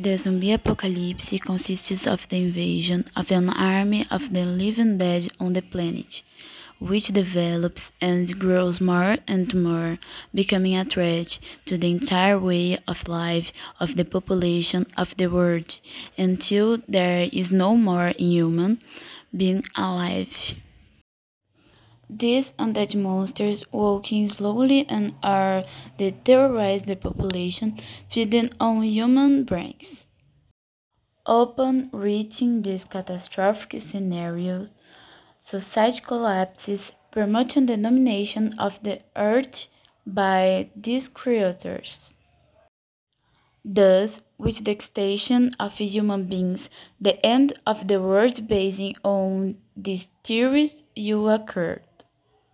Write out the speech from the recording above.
The zombie apocalypse consists of the invasion of an army of the living dead on the planet, which develops and grows more and more, becoming a threat to the entire way of life of the population of the world, until there is no more human being alive. These undead monsters walking slowly and are they terrorize the population, feeding on human brains. Upon reaching this catastrophic scenario, society collapses, promoting the domination of the earth by these creatures. Thus, with the extinction of human beings, the end of the world based on these theories will occur.